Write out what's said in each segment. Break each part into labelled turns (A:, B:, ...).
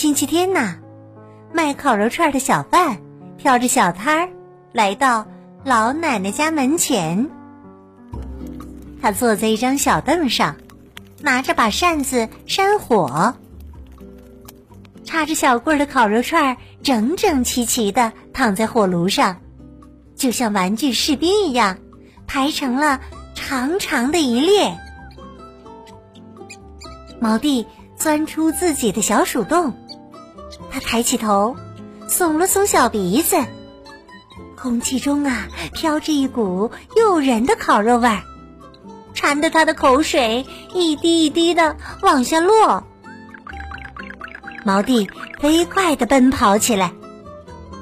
A: 星期天呐，卖烤肉串的小贩挑着小摊儿来到老奶奶家门前。他坐在一张小凳上，拿着把扇子扇火。插着小棍儿的烤肉串整整齐齐的躺在火炉上，就像玩具士兵一样，排成了长长的一列。毛弟钻出自己的小鼠洞。他抬起头，耸了耸小鼻子，空气中啊飘着一股诱人的烤肉味儿，馋得他的口水一滴一滴的往下落。毛弟飞快的奔跑起来，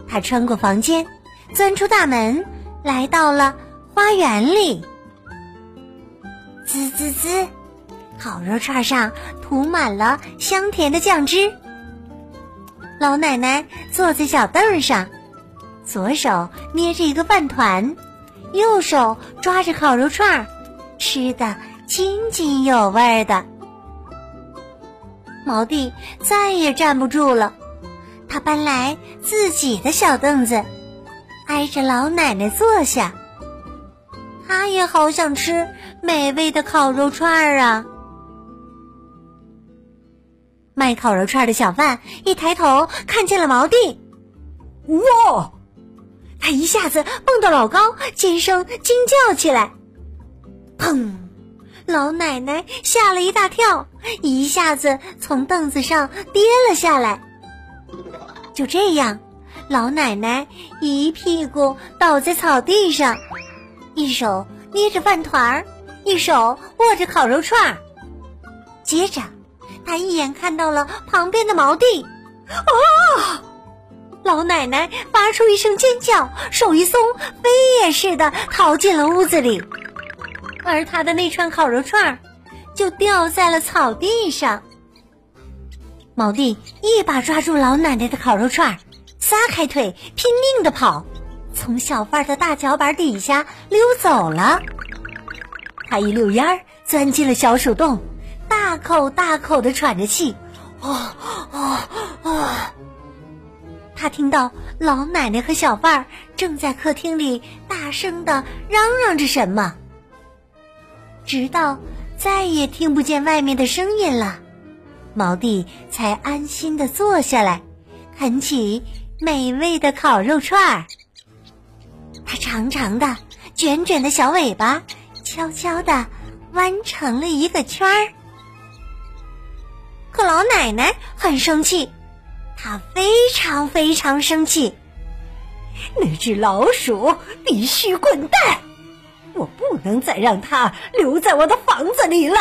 A: 他穿过房间，钻出大门，来到了花园里。滋滋滋，烤肉串上涂满了香甜的酱汁。老奶奶坐在小凳上，左手捏着一个饭团，右手抓着烤肉串儿，吃的津津有味的。毛弟再也站不住了，他搬来自己的小凳子，挨着老奶奶坐下。他也好想吃美味的烤肉串儿啊！卖烤肉串的小贩一抬头看见了毛弟，哇！他一下子蹦得老高，尖声惊叫起来。砰！老奶奶吓了一大跳，一下子从凳子上跌了下来。就这样，老奶奶一屁股倒在草地上，一手捏着饭团儿，一手握着烤肉串儿，接着。他一眼看到了旁边的毛弟，啊！老奶奶发出一声尖叫，手一松，飞也似的逃进了屋子里，而他的那串烤肉串就掉在了草地上。毛弟一把抓住老奶奶的烤肉串，撒开腿，拼命的跑，从小贩的大脚板底下溜走了。他一溜烟儿钻进了小鼠洞。大口大口的喘着气，啊啊啊！他听到老奶奶和小贩儿正在客厅里大声的嚷嚷着什么，直到再也听不见外面的声音了，毛弟才安心的坐下来，啃起美味的烤肉串儿。它长长的、卷卷的小尾巴悄悄的弯成了一个圈儿。可老奶奶很生气，她非常非常生气。
B: 那只老鼠必须滚蛋！我不能再让它留在我的房子里了。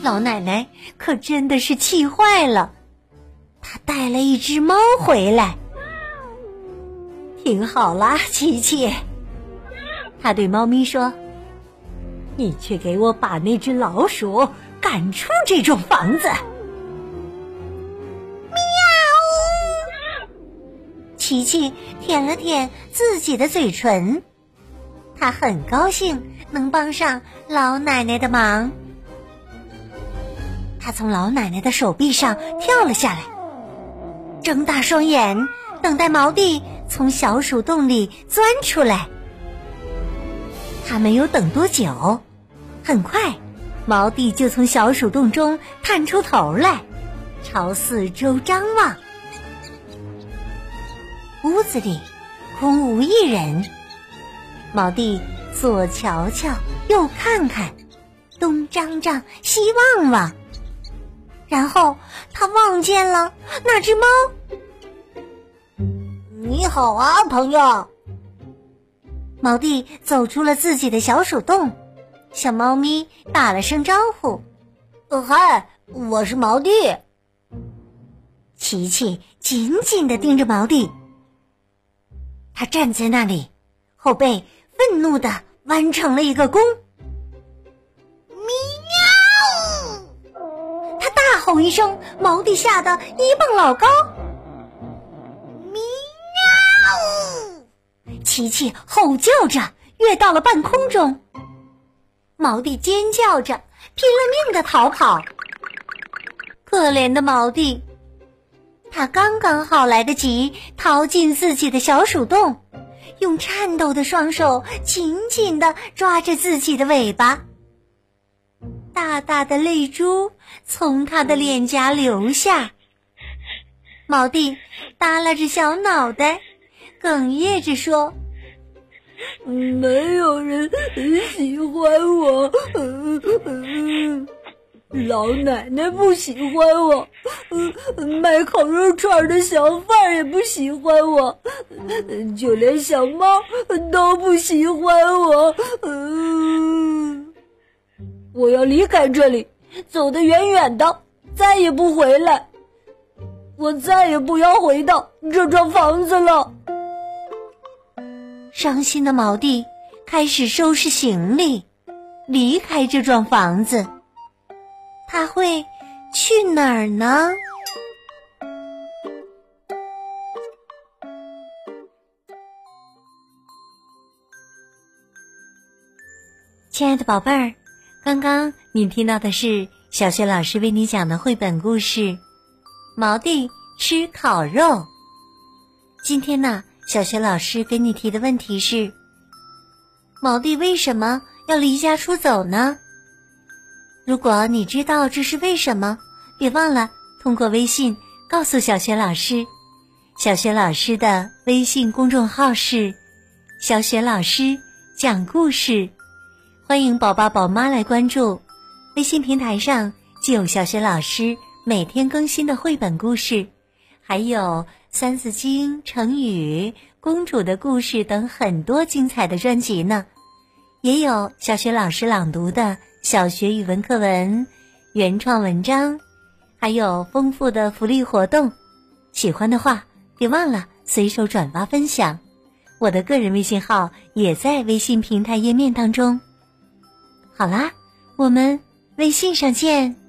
A: 老奶奶可真的是气坏了，她带了一只猫回来。
B: 听好了，琪琪，
A: 她对猫咪说：“
B: 你去给我把那只老鼠。”赶出这幢房子！
A: 喵！琪琪舔了舔自己的嘴唇，他很高兴能帮上老奶奶的忙。他从老奶奶的手臂上跳了下来，睁大双眼等待毛弟从小鼠洞里钻出来。他没有等多久，很快。毛弟就从小鼠洞中探出头来，朝四周张望。屋子里空无一人。毛弟左瞧瞧，右看看，东张张，西望望，然后他望见了那只猫。
C: 你好啊，朋友。
A: 毛弟走出了自己的小鼠洞。小猫咪打了声招呼：“
C: 嗨，我是毛弟。
A: 琪琪紧紧的盯着毛弟，他站在那里，后背愤怒的弯成了一个弓。
C: 喵！
A: 他大吼一声，毛弟吓得一蹦老高。
C: 喵！
A: 琪琪吼叫着跃到了半空中，毛弟尖叫着拼了命的逃跑。可怜的毛弟，他刚刚好来得及逃进自己的小鼠洞，用颤抖的双手紧紧的抓着自己的尾巴。大大的泪珠从他的脸颊流下。毛弟耷拉着小脑袋，哽咽着说。
B: 没有人喜欢我，老奶奶不喜欢我，卖烤肉串的小贩也不喜欢我，就连小猫都不喜欢我。我要离开这里，走得远远的，再也不回来。我再也不要回到这幢房子了。
A: 伤心的毛弟开始收拾行李，离开这幢房子。他会去哪儿呢？亲爱的宝贝儿，刚刚你听到的是小学老师为你讲的绘本故事《毛弟吃烤肉》。今天呢？小学老师给你提的问题是：毛弟为什么要离家出走呢？如果你知道这是为什么，别忘了通过微信告诉小学老师。小学老师的微信公众号是“小学老师讲故事”，欢迎宝宝宝妈来关注。微信平台上既有小学老师每天更新的绘本故事，还有。《三字经》、成语、公主的故事等很多精彩的专辑呢，也有小学老师朗读的小学语文课文、原创文章，还有丰富的福利活动。喜欢的话，别忘了随手转发分享。我的个人微信号也在微信平台页面当中。好啦，我们微信上见。